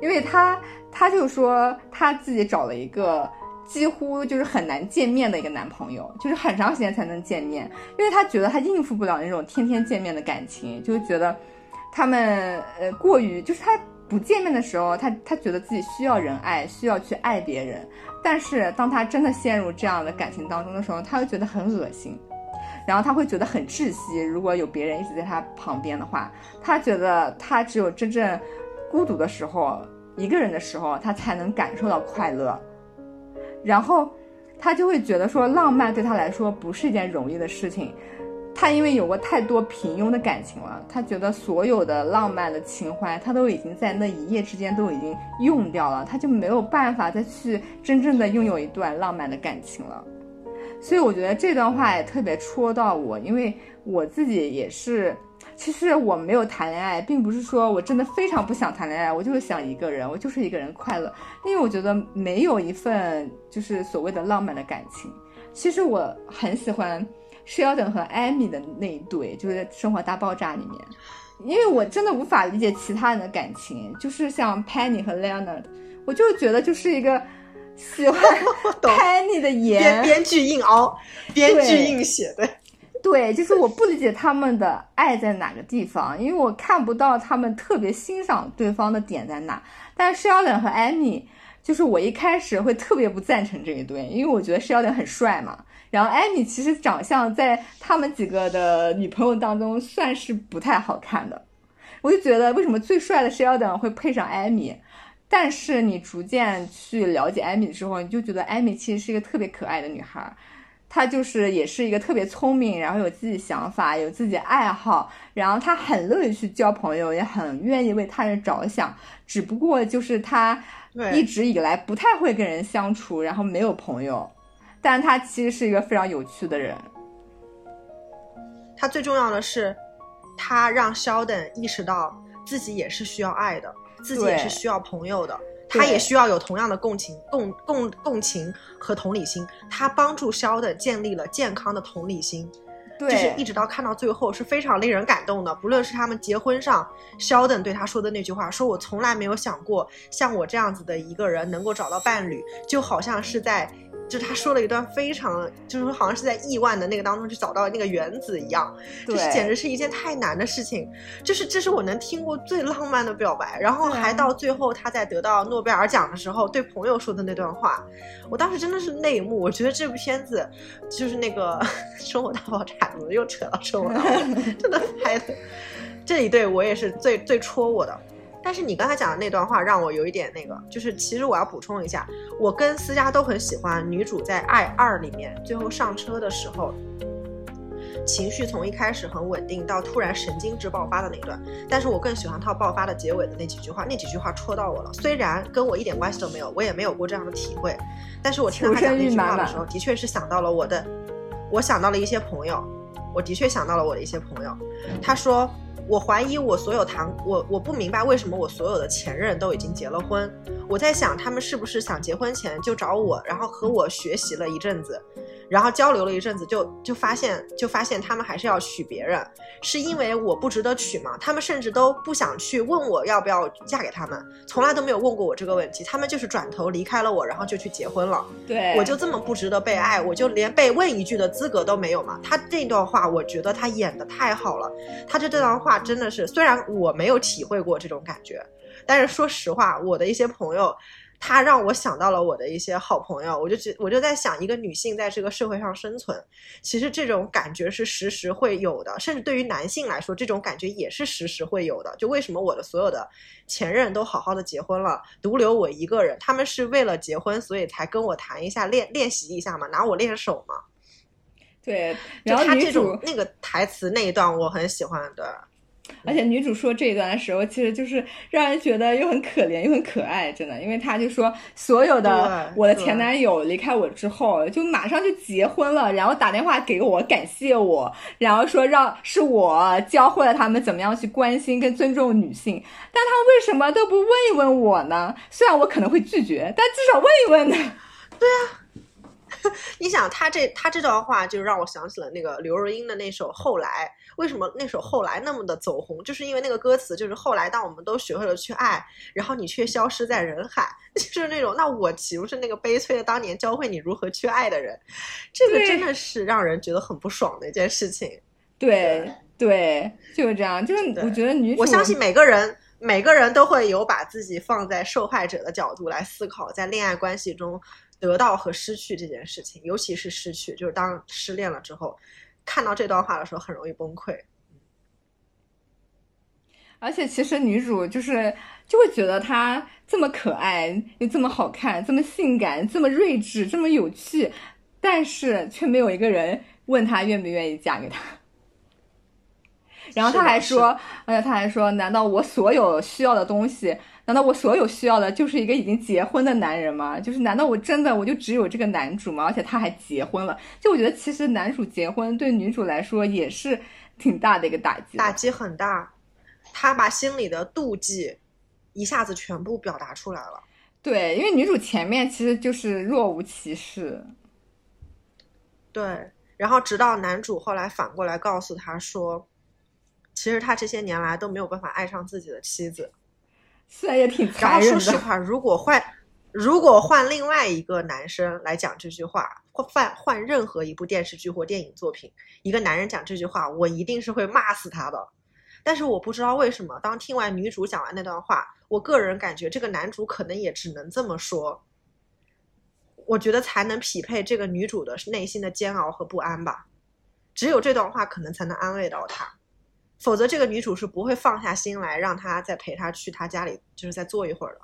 因为她，她就说她自己找了一个几乎就是很难见面的一个男朋友，就是很长时间才能见面，因为她觉得她应付不了那种天天见面的感情，就觉得他们呃过于就是她。不见面的时候，他他觉得自己需要人爱，需要去爱别人。但是当他真的陷入这样的感情当中的时候，他会觉得很恶心，然后他会觉得很窒息。如果有别人一直在他旁边的话，他觉得他只有真正孤独的时候，一个人的时候，他才能感受到快乐。然后他就会觉得说，浪漫对他来说不是一件容易的事情。他因为有过太多平庸的感情了，他觉得所有的浪漫的情怀，他都已经在那一夜之间都已经用掉了，他就没有办法再去真正的拥有一段浪漫的感情了。所以我觉得这段话也特别戳到我，因为我自己也是，其实我没有谈恋爱，并不是说我真的非常不想谈恋爱，我就是想一个人，我就是一个人快乐，因为我觉得没有一份就是所谓的浪漫的感情。其实我很喜欢。Sheldon 和 Amy 的那一对，就是《生活大爆炸》里面，因为我真的无法理解其他人的感情，就是像 Penny 和 Leonard，我就觉得就是一个 喜欢 Penny 的颜，编剧硬熬，编剧硬写，对，对，就是我不理解他们的爱在哪个地方，因为我看不到他们特别欣赏对方的点在哪。但是 Sheldon 和 Amy，就是我一开始会特别不赞成这一对，因为我觉得 Sheldon 很帅嘛。然后艾米其实长相在他们几个的女朋友当中算是不太好看的，我就觉得为什么最帅的 Sheldon 会配上艾米？但是你逐渐去了解艾米之后，你就觉得艾米其实是一个特别可爱的女孩，她就是也是一个特别聪明，然后有自己想法，有自己爱好，然后他很乐意去交朋友，也很愿意为他人着想，只不过就是他一直以来不太会跟人相处，然后没有朋友。但他其实是一个非常有趣的人。他最重要的是，他让肖等意识到自己也是需要爱的，自己也是需要朋友的，他也需要有同样的共情、共共共情和同理心。他帮助肖的建立了健康的同理心，就是一直到看到最后是非常令人感动的。不论是他们结婚上，肖恩对他说的那句话，说我从来没有想过像我这样子的一个人能够找到伴侣，就好像是在。就是他说了一段非常，就是好像是在亿万的那个当中去找到那个原子一样，就是简直是一件太难的事情。就是这是我能听过最浪漫的表白，然后还到最后他在得到诺贝尔奖的时候对朋友说的那段话，我当时真的是泪目。我觉得这部片子就是那个《生活大爆炸》，怎么又扯到生活大爆炸？真的拍的这一对我也是最最戳我的。但是你刚才讲的那段话让我有一点那个，就是其实我要补充一下，我跟思佳都很喜欢女主在《爱二》里面最后上车的时候，情绪从一开始很稳定到突然神经质爆发的那段。但是我更喜欢她爆发的结尾的那几句话，那几句话戳到我了。虽然跟我一点关系都没有，我也没有过这样的体会，但是我听到她讲那句话的时候，的确是想到了我的，我想到了一些朋友，我的确想到了我的一些朋友。他说。我怀疑我所有谈我我不明白为什么我所有的前任都已经结了婚，我在想他们是不是想结婚前就找我，然后和我学习了一阵子。然后交流了一阵子，就就发现，就发现他们还是要娶别人，是因为我不值得娶吗？他们甚至都不想去问我要不要嫁给他们，从来都没有问过我这个问题。他们就是转头离开了我，然后就去结婚了。对，我就这么不值得被爱，我就连被问一句的资格都没有吗？他这段话，我觉得他演的太好了。他这这段话真的是，虽然我没有体会过这种感觉，但是说实话，我的一些朋友。他让我想到了我的一些好朋友，我就觉我就在想，一个女性在这个社会上生存，其实这种感觉是时时会有的，甚至对于男性来说，这种感觉也是时时会有的。就为什么我的所有的前任都好好的结婚了，独留我一个人？他们是为了结婚，所以才跟我谈一下练练习一下嘛，拿我练手嘛。对，然后他这种那个台词那一段我很喜欢的。而且女主说这一段的时候，其实就是让人觉得又很可怜又很可爱，真的，因为她就说所有的我的前男友离开我之后，就马上就结婚了，然后打电话给我感谢我，然后说让是我教会了他们怎么样去关心跟尊重女性，但他为什么都不问一问我呢？虽然我可能会拒绝，但至少问一问呢。你想他这他这段话就让我想起了那个刘若英的那首《后来》，为什么那首《后来》那么的走红？就是因为那个歌词就是后来当我们都学会了去爱，然后你却消失在人海，就是那种那我岂不是那个悲催的当年教会你如何去爱的人？这个真的是让人觉得很不爽的一件事情。对对，就是这样，就是我觉得女主，我相信每个人每个人都会有把自己放在受害者的角度来思考，在恋爱关系中得到和失去这件事情，尤其是失去，就是当失恋了之后，看到这段话的时候很容易崩溃。而且其实女主就是就会觉得她这么可爱，又这么好看，这么性感，这么睿智，这么有趣，但是却没有一个人问她愿不愿意嫁给他。然后她还说，而且她还说，难道我所有需要的东西，难道我所有需要的就是一个已经结婚的男人吗？就是难道我真的我就只有这个男主吗？而且他还结婚了，就我觉得其实男主结婚对女主来说也是挺大的一个打击。打击很大，他把心里的妒忌一下子全部表达出来了。对，因为女主前面其实就是若无其事。对，然后直到男主后来反过来告诉他说，其实他这些年来都没有办法爱上自己的妻子。虽然也挺然残忍的，后说实话，如果换如果换另外一个男生来讲这句话，或换换任何一部电视剧或电影作品，一个男人讲这句话，我一定是会骂死他的。但是我不知道为什么，当听完女主讲完那段话，我个人感觉这个男主可能也只能这么说。我觉得才能匹配这个女主的内心的煎熬和不安吧。只有这段话可能才能安慰到她，否则这个女主是不会放下心来让他再陪她去她家里，就是再坐一会儿的。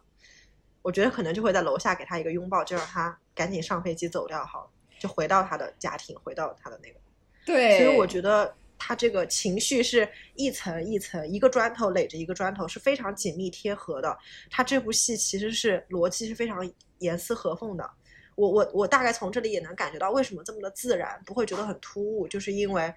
我觉得可能就会在楼下给她一个拥抱，就让她赶紧上飞机走掉好了，就回到她的家庭，回到她的那个。对，所以我觉得她这个情绪是一层一层，一个砖头垒着一个砖头，是非常紧密贴合的。她这部戏其实是逻辑是非常严丝合缝的。我我我大概从这里也能感觉到为什么这么的自然，不会觉得很突兀，就是因为，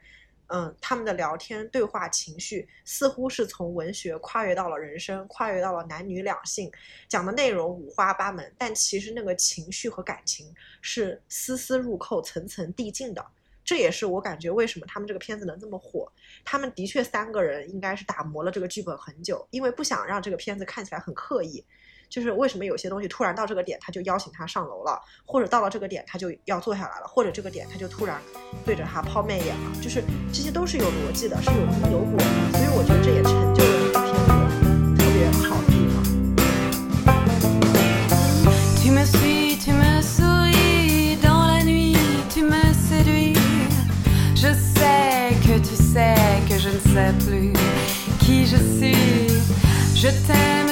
嗯，他们的聊天对话情绪似乎是从文学跨越到了人生，跨越到了男女两性，讲的内容五花八门，但其实那个情绪和感情是丝丝入扣、层层递进的。这也是我感觉为什么他们这个片子能这么火。他们的确三个人应该是打磨了这个剧本很久，因为不想让这个片子看起来很刻意。就是为什么有些东西突然到这个点他就邀请他上楼了，或者到了这个点他就要坐下来了，或者这个点他就突然对着他抛媚眼了，就是这些都是有逻辑的，是有因有果的。所以我觉得这也成就了这个片子特别好的地方。Tu me suis, tu me souris, dans la nuit tu me séduis. Je sais que tu sais que je ne sais plus qui je suis. Je t'aime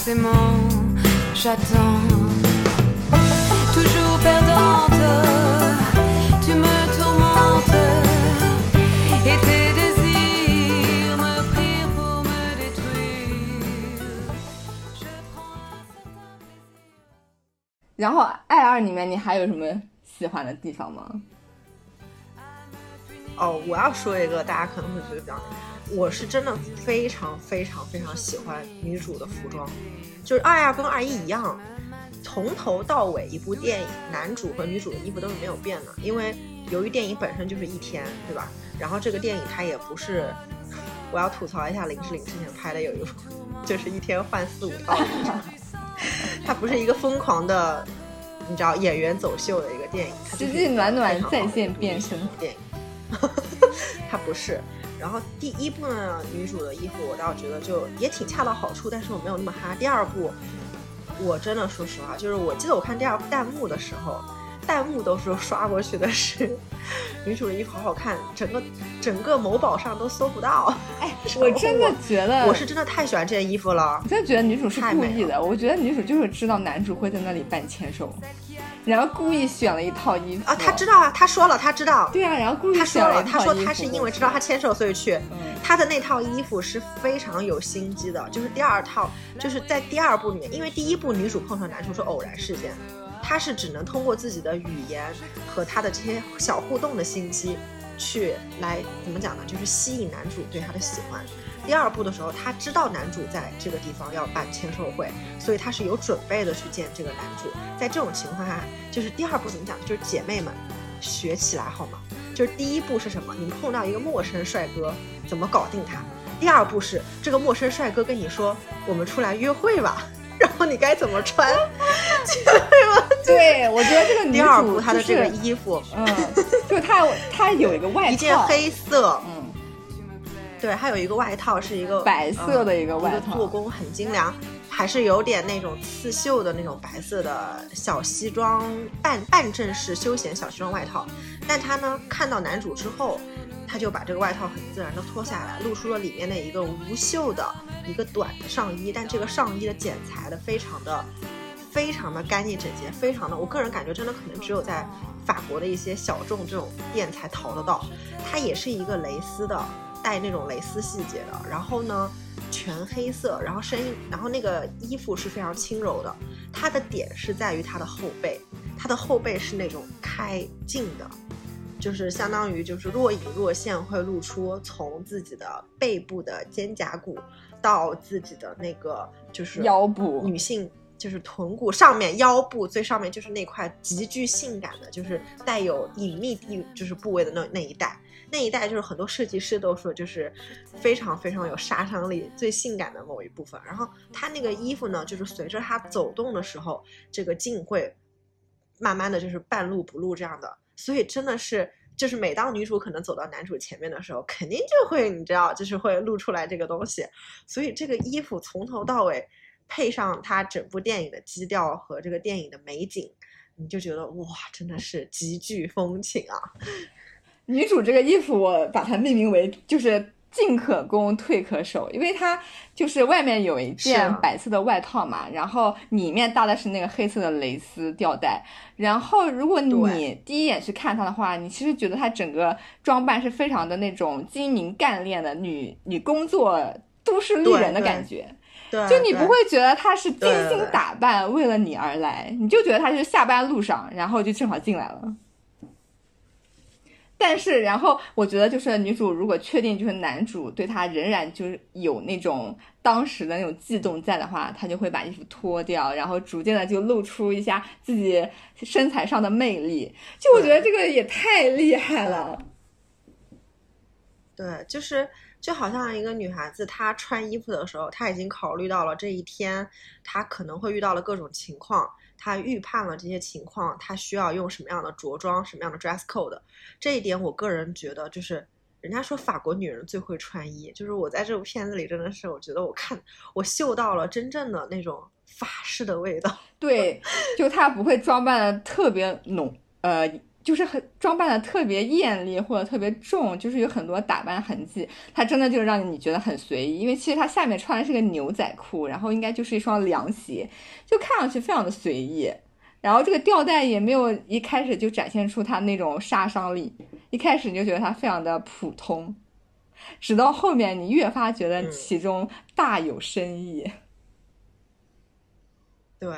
qui passe aimant, j'attends. Toujours perdante, tu me tourmentes. Et tes désirs me prirent pour me détruire. Je prends un certain plaisir. 然后《爱二》里面你还有什么喜欢的地方吗？哦，我要说一个，大家可能会觉得比较，我是真的非常非常非常喜欢女主的服装，就是二二跟二一一样，从头到尾一部电影，男主和女主的衣服都是没有变的，因为由于电影本身就是一天，对吧？然后这个电影它也不是，我要吐槽一下林志玲之前拍的有一部，就是一天换四五套 它不是一个疯狂的，你知道演员走秀的一个电影，它就是暖暖在线变身电影。它不是，然后第一部呢，女主的衣服我倒觉得就也挺恰到好处，但是我没有那么哈。第二部，我真的说实话，就是我记得我看第二弹幕的时候，弹幕都是刷过去的是女主的衣服好好看，整个整个某宝上都搜不到。哎，我真的觉得我是真的太喜欢这件衣服了我。真的觉得女主是故意的，我觉得女主就是知道男主会在那里办签售，然后故意选了一套衣服啊，他知道啊，他说了，他知道，对啊，然后故意他说了，选了一套他说他是因为知道他签售所以去。嗯他的那套衣服是非常有心机的，就是第二套，就是在第二部里面，因为第一部女主碰上男主是偶然事件，她是只能通过自己的语言和她的这些小互动的心机，去来怎么讲呢？就是吸引男主对她的喜欢。第二部的时候，她知道男主在这个地方要办签售会，所以她是有准备的去见这个男主。在这种情况下，就是第二部怎么讲？就是姐妹们学起来好吗？就是第一步是什么？你碰到一个陌生帅哥，怎么搞定他？第二步是这个陌生帅哥跟你说，我们出来约会吧，然后你该怎么穿？姐妹们对，我觉得这个女主她的这个衣服，嗯，就是她她有一个外套，一件黑色，嗯，对，还有一个外套是一个白色的一个外套做工很精良，还是有点那种刺绣的那种白色的小西装，半半正式休闲小西装外套。但她呢，看到男主之后，她就把这个外套很自然的脱下来，露出了里面的一个无袖的一个短的上衣，但这个上衣的剪裁的非常的。非常的干净整洁，非常的，我个人感觉真的可能只有在法国的一些小众这种店才淘得到。它也是一个蕾丝的，带那种蕾丝细节的。然后呢，全黑色，然后身，然后那个衣服是非常轻柔的。它的点是在于它的后背，它的后背是那种开襟的，就是相当于就是若隐若现，会露出从自己的背部的肩胛骨到自己的那个就是腰部女性。就是臀骨上面、腰部最上面就是那块极具性感的，就是带有隐秘地就是部位的那那一带，那一带就是很多设计师都说就是非常非常有杀伤力、最性感的某一部分。然后他那个衣服呢，就是随着他走动的时候，这个镜会慢慢的就是半露不露这样的，所以真的是。就是每当女主可能走到男主前面的时候，肯定就会你知道，就是会露出来这个东西。所以这个衣服从头到尾。配上它整部电影的基调和这个电影的美景，你就觉得哇，真的是极具风情啊！女主这个衣服，我把它命名为就是进可攻，退可守，因为它就是外面有一件白色的外套嘛，然后里面搭的是那个黑色的蕾丝吊带。然后如果你第一眼去看它的话，你其实觉得它整个装扮是非常的那种精明干练的女女工作都市丽人的感觉。对，就你不会觉得他是精心打扮为了你而来，你就觉得他是下班路上，然后就正好进来了。但是，然后我觉得就是女主如果确定就是男主对她仍然就是有那种当时的那种悸动在的话，她就会把衣服脱掉，然后逐渐的就露出一下自己身材上的魅力。就我觉得这个也太厉害了。对，就是就好像一个女孩子，她穿衣服的时候，她已经考虑到了这一天她可能会遇到了各种情况，她预判了这些情况，她需要用什么样的着装，什么样的 dress code。这一点，我个人觉得就是。人家说法国女人最会穿衣，就是我在这部片子里真的是，我觉得我看我嗅到了真正的那种法式的味道。对，就她不会装扮的特别浓，呃，就是很装扮的特别艳丽或者特别重，就是有很多打扮痕迹。它真的就让你觉得很随意，因为其实它下面穿的是个牛仔裤，然后应该就是一双凉鞋，就看上去非常的随意。然后这个吊带也没有一开始就展现出它那种杀伤力，一开始你就觉得它非常的普通，直到后面你越发觉得嗯其中大有深意。对，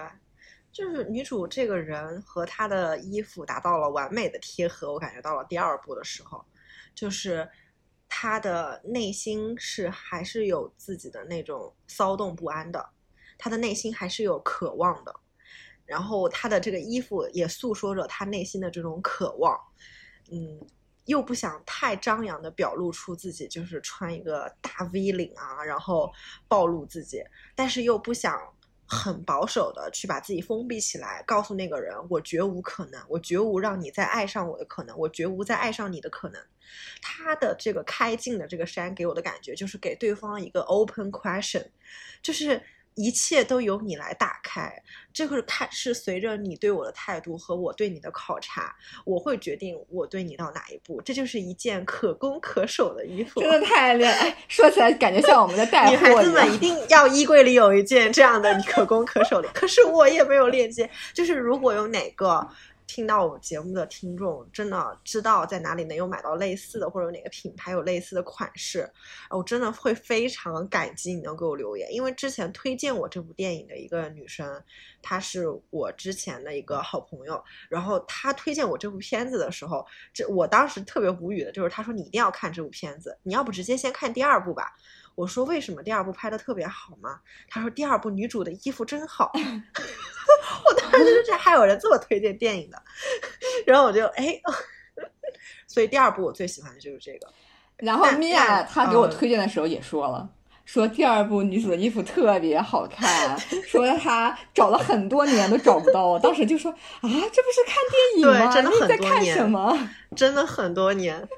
就是女主这个人和她的衣服达到了完美的贴合。我感觉到了第二部的时候，就是她的内心是还是有自己的那种骚动不安的，她的内心还是有渴望的。然后她的这个衣服也诉说着她内心的这种渴望，嗯，又不想太张扬的表露出自己就是穿一个大 V 领啊，然后暴露自己，但是又不想很保守的去把自己封闭起来，告诉那个人我绝无可能，我绝无让你再爱上我的可能，我绝无再爱上你的可能。他的这个开镜的这个山给我的感觉就是给对方一个 open question，就是。一切都由你来打开，这个看是随着你对我的态度和我对你的考察，我会决定我对你到哪一步。这就是一件可攻可守的衣服，真的太厉害！说起来感觉像我们的带货 女孩子们一定要衣柜里有一件这样的可攻可守的。可是我也没有链接，就是如果有哪个。听到我节目的听众真的知道在哪里能有买到类似的，或者哪个品牌有类似的款式，我真的会非常感激你能给我留言。因为之前推荐我这部电影的一个女生，她是我之前的一个好朋友，然后她推荐我这部片子的时候，这我当时特别无语的就是她说你一定要看这部片子，你要不直接先看第二部吧。我说为什么第二部拍的特别好吗？他说第二部女主的衣服真好。我当时就这还有人这么推荐电影的，然后我就哎，所以第二部我最喜欢的就是这个。然后米娅她给我推荐的时候也说了，说第二部女主的衣服特别好看，说她找了很多年都找不到。我当时就说啊，这不是看电影吗？真的很多年。什么？真的很多年。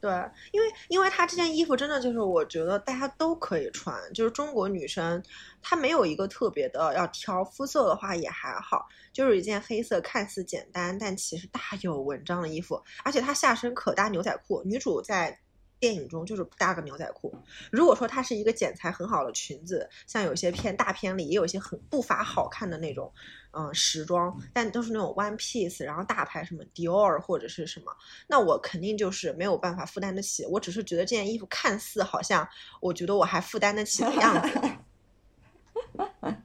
对，因为因为她这件衣服真的就是我觉得大家都可以穿，就是中国女生她没有一个特别的要挑，肤色的话也还好，就是一件黑色看似简单但其实大有文章的衣服，而且她下身可搭牛仔裤，女主在。电影中就是搭个牛仔裤。如果说它是一个剪裁很好的裙子，像有些片大片里也有一些很不乏好看的那种，嗯，时装，但都是那种 one piece，然后大牌什么 Dior 或者是什么，那我肯定就是没有办法负担得起。我只是觉得这件衣服看似好像，我觉得我还负担得起的样子。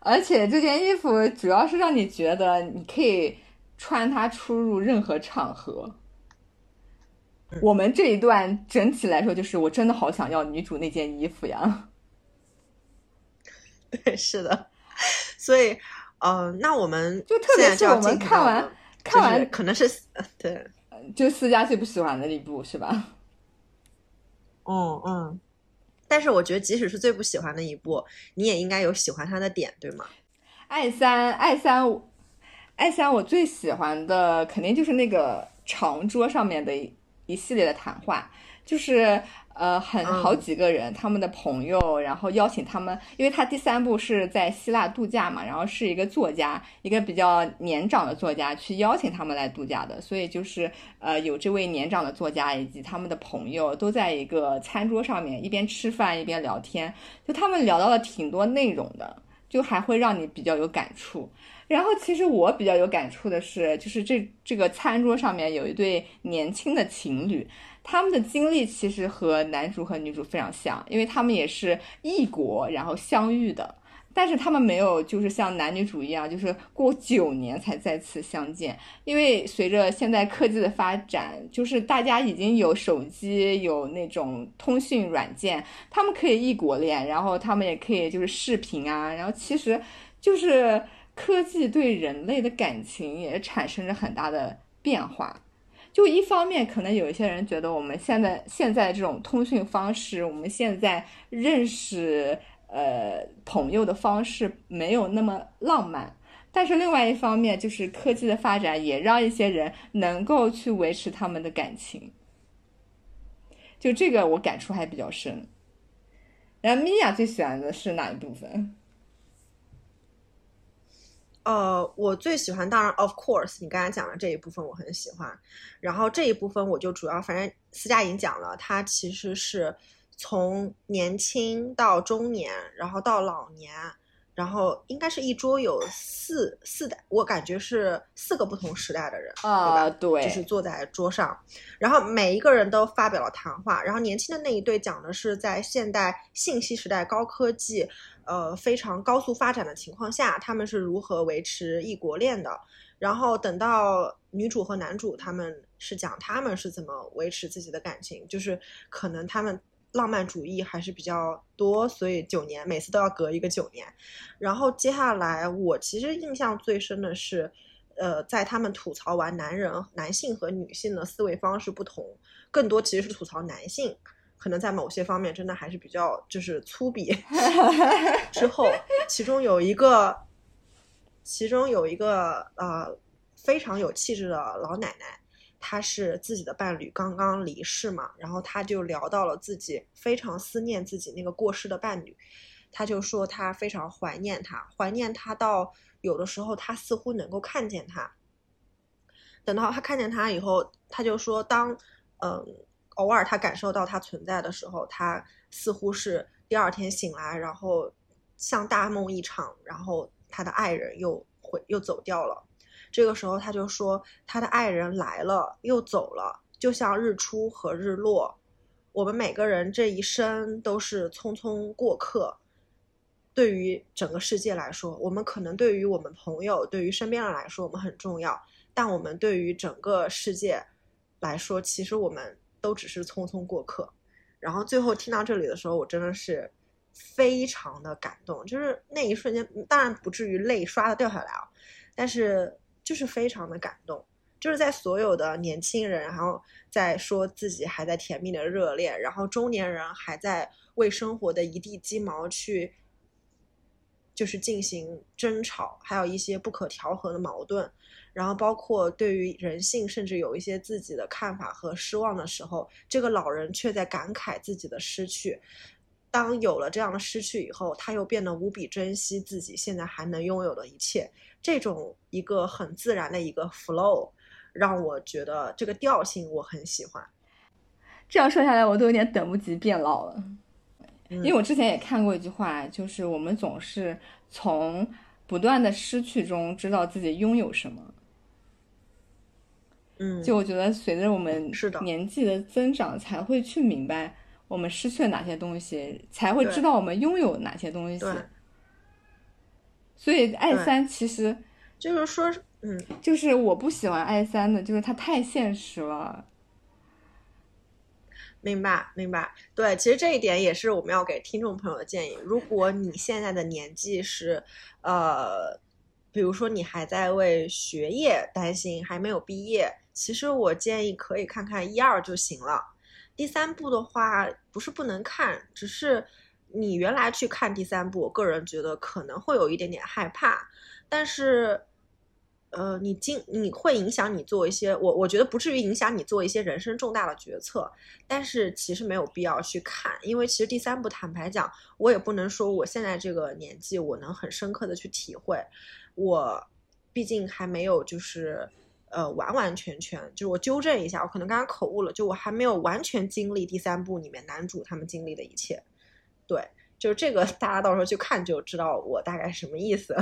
而且这件衣服主要是让你觉得你可以穿它出入任何场合。我们这一段整体来说，就是我真的好想要女主那件衣服呀。对，是的，所以，呃，那我们就特别是我们看完看完，可能是对，就思佳最不喜欢的一部是吧？嗯嗯，但是我觉得，即使是最不喜欢的一部，你也应该有喜欢它的点，对吗？爱三爱三爱三，我最喜欢的肯定就是那个长桌上面的。一系列的谈话，就是呃，很好几个人，他们的朋友，然后邀请他们，因为他第三部是在希腊度假嘛，然后是一个作家，一个比较年长的作家去邀请他们来度假的，所以就是呃，有这位年长的作家以及他们的朋友都在一个餐桌上面一边吃饭一边聊天，就他们聊到了挺多内容的，就还会让你比较有感触。然后，其实我比较有感触的是，就是这这个餐桌上面有一对年轻的情侣，他们的经历其实和男主和女主非常像，因为他们也是异国然后相遇的，但是他们没有就是像男女主一样，就是过九年才再次相见，因为随着现在科技的发展，就是大家已经有手机，有那种通讯软件，他们可以异国恋，然后他们也可以就是视频啊，然后其实就是。科技对人类的感情也产生着很大的变化。就一方面，可能有一些人觉得我们现在现在这种通讯方式，我们现在认识呃朋友的方式没有那么浪漫。但是另外一方面，就是科技的发展也让一些人能够去维持他们的感情。就这个我感触还比较深。然后米娅最喜欢的是哪一部分？呃，我最喜欢，当然，of course，你刚才讲的这一部分我很喜欢。然后这一部分我就主要，反正思佳已经讲了，它其实是从年轻到中年，然后到老年，然后应该是一桌有四四代，我感觉是四个不同时代的人，对吧？对，就是坐在桌上，然后每一个人都发表了谈话。然后年轻的那一对讲的是在现代信息时代、高科技。呃，非常高速发展的情况下，他们是如何维持异国恋的？然后等到女主和男主，他们是讲他们是怎么维持自己的感情，就是可能他们浪漫主义还是比较多，所以九年每次都要隔一个九年。然后接下来，我其实印象最深的是，呃，在他们吐槽完男人、男性和女性的思维方式不同，更多其实是吐槽男性。可能在某些方面真的还是比较就是粗鄙。之后，其中有一个，其中有一个呃非常有气质的老奶奶，她是自己的伴侣刚刚离世嘛，然后她就聊到了自己非常思念自己那个过世的伴侣，她就说她非常怀念他，怀念他到有的时候她似乎能够看见他。等到她看见他以后，她就说当嗯。偶尔他感受到他存在的时候，他似乎是第二天醒来，然后像大梦一场，然后他的爱人又回又走掉了。这个时候他就说，他的爱人来了又走了，就像日出和日落。我们每个人这一生都是匆匆过客。对于整个世界来说，我们可能对于我们朋友、对于身边人来说我们很重要，但我们对于整个世界来说，其实我们。都只是匆匆过客，然后最后听到这里的时候，我真的是非常的感动，就是那一瞬间，当然不至于泪刷的掉下来啊，但是就是非常的感动，就是在所有的年轻人，然后在说自己还在甜蜜的热恋，然后中年人还在为生活的一地鸡毛去，就是进行争吵，还有一些不可调和的矛盾。然后包括对于人性，甚至有一些自己的看法和失望的时候，这个老人却在感慨自己的失去。当有了这样的失去以后，他又变得无比珍惜自己现在还能拥有的一切。这种一个很自然的一个 flow，让我觉得这个调性我很喜欢。这样说下来，我都有点等不及变老了。因为我之前也看过一句话，就是我们总是从不断的失去中知道自己拥有什么。嗯，就我觉得，随着我们是的年纪的增长，才会去明白我们失去了哪些东西，才会知道我们拥有哪些东西。所以爱三其实就是说，嗯，就是我不喜欢爱三的，就是它太现实了。明白，明白。对，其实这一点也是我们要给听众朋友的建议。如果你现在的年纪是，呃，比如说你还在为学业担心，还没有毕业。其实我建议可以看看一二就行了，第三部的话不是不能看，只是你原来去看第三部，我个人觉得可能会有一点点害怕，但是，呃，你经你会影响你做一些，我我觉得不至于影响你做一些人生重大的决策，但是其实没有必要去看，因为其实第三部坦白讲，我也不能说我现在这个年纪我能很深刻的去体会，我毕竟还没有就是。呃，完完全全就是我纠正一下，我可能刚刚口误了，就我还没有完全经历第三部里面男主他们经历的一切。对，就是这个，大家到时候去看就知道我大概什么意思。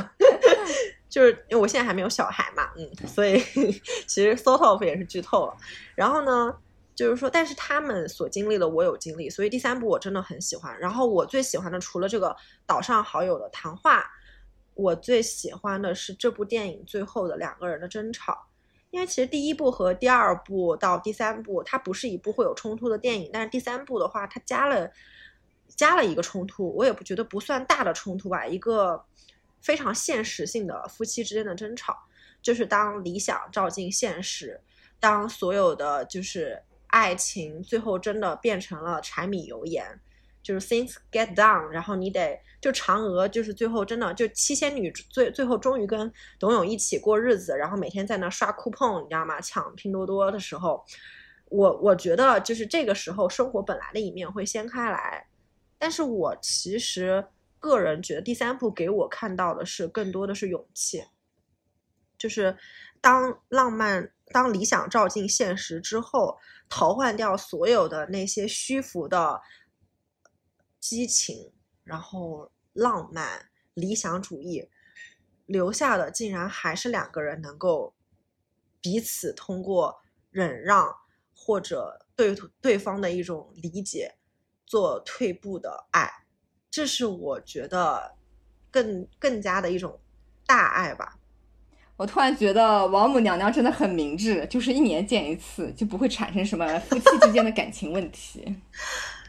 就是因为我现在还没有小孩嘛，嗯，所以 其实 sort of 也是剧透了。然后呢，就是说，但是他们所经历的我有经历，所以第三部我真的很喜欢。然后我最喜欢的除了这个岛上好友的谈话，我最喜欢的是这部电影最后的两个人的争吵。因为其实第一部和第二部到第三部，它不是一部会有冲突的电影，但是第三部的话，它加了加了一个冲突，我也不觉得不算大的冲突吧，一个非常现实性的夫妻之间的争吵，就是当理想照进现实，当所有的就是爱情最后真的变成了柴米油盐。就是 things get done，然后你得就嫦娥就是最后真的就七仙女最最后终于跟董永一起过日子，然后每天在那刷酷碰，你知道吗？抢拼多多的时候，我我觉得就是这个时候生活本来的一面会掀开来，但是我其实个人觉得第三部给我看到的是更多的是勇气，就是当浪漫当理想照进现实之后，淘换掉所有的那些虚浮的。激情，然后浪漫、理想主义，留下的竟然还是两个人能够彼此通过忍让或者对对方的一种理解做退步的爱，这是我觉得更更加的一种大爱吧。我突然觉得王母娘娘真的很明智，就是一年见一次，就不会产生什么夫妻之间的感情问题。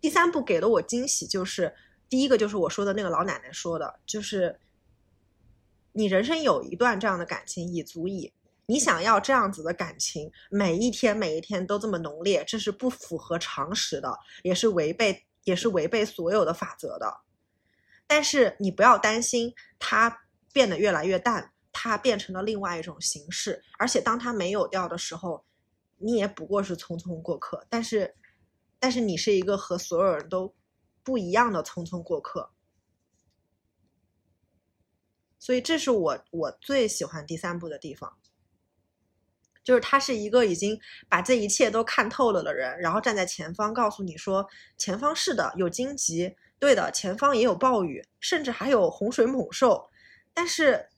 第三部给了我惊喜，就是第一个就是我说的那个老奶奶说的，就是你人生有一段这样的感情已足矣，你想要这样子的感情，每一天每一天都这么浓烈，这是不符合常识的，也是违背也是违背所有的法则的。但是你不要担心它变得越来越淡，它变成了另外一种形式，而且当它没有掉的时候，你也不过是匆匆过客。但是，但是你是一个和所有人都不一样的匆匆过客。所以这是我我最喜欢第三部的地方，就是他是一个已经把这一切都看透了的人，然后站在前方告诉你说，前方是的有荆棘，对的，前方也有暴雨，甚至还有洪水猛兽，但是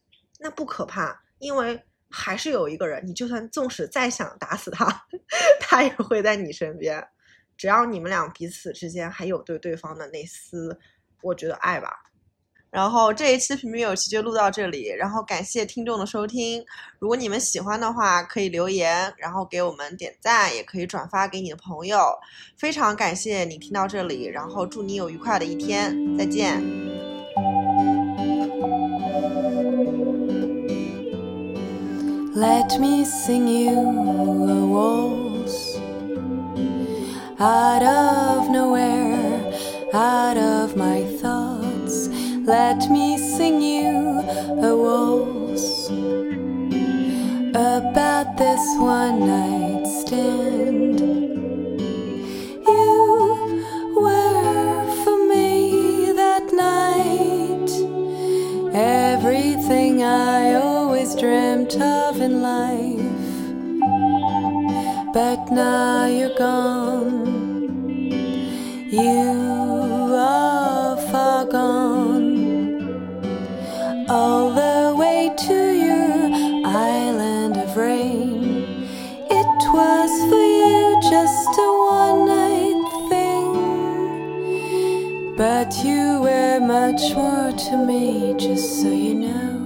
那不可怕，因为还是有一个人，你就算纵使再想打死他，他也会在你身边，只要你们俩彼此之间还有对对方的那丝，我觉得爱吧。然后这一期的平平有奇就录到这里，然后感谢听众的收听。如果你们喜欢的话，可以留言，然后给我们点赞，也可以转发给你的朋友。非常感谢你听到这里，然后祝你有愉快的一天，再见。Let me sing you a waltz out of nowhere, out of my thoughts. Let me sing you a waltz about this one night stand. You were for me that night everything I always dreamt of in life. But now you're gone. You are far gone. All the way to your island of rain. It was for you just a one night thing. But you were much more to me, just so you know.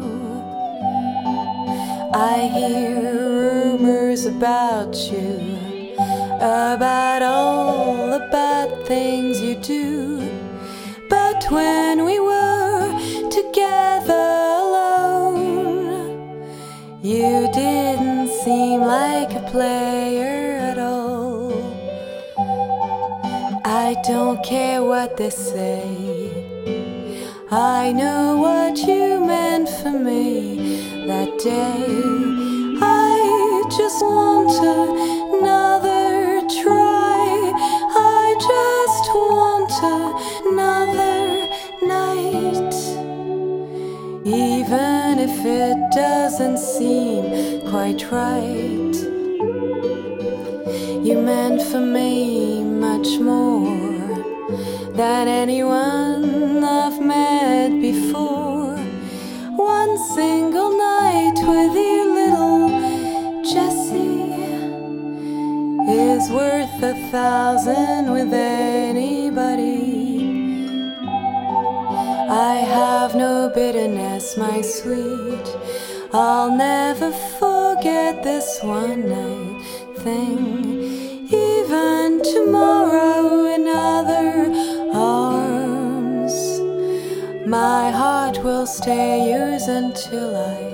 I hear rumors about you, about all the bad things you do. But when we were together alone, you didn't seem like a player at all. I don't care what they say. I know what you meant for me that day. Than anyone I've met thousand with anybody. I have no bitterness, my sweet. I'll never forget this one night thing. Even tomorrow in other arms, my heart will stay yours until I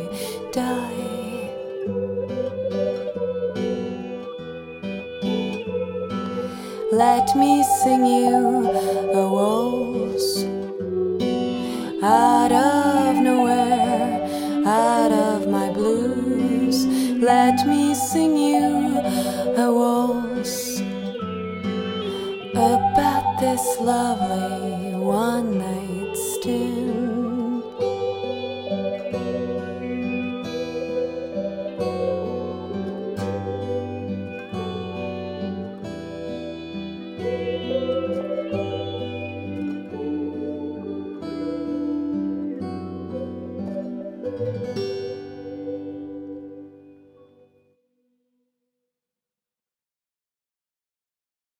Let me sing you a waltz out of nowhere, out of my blues. Let me sing you a waltz about this lovely.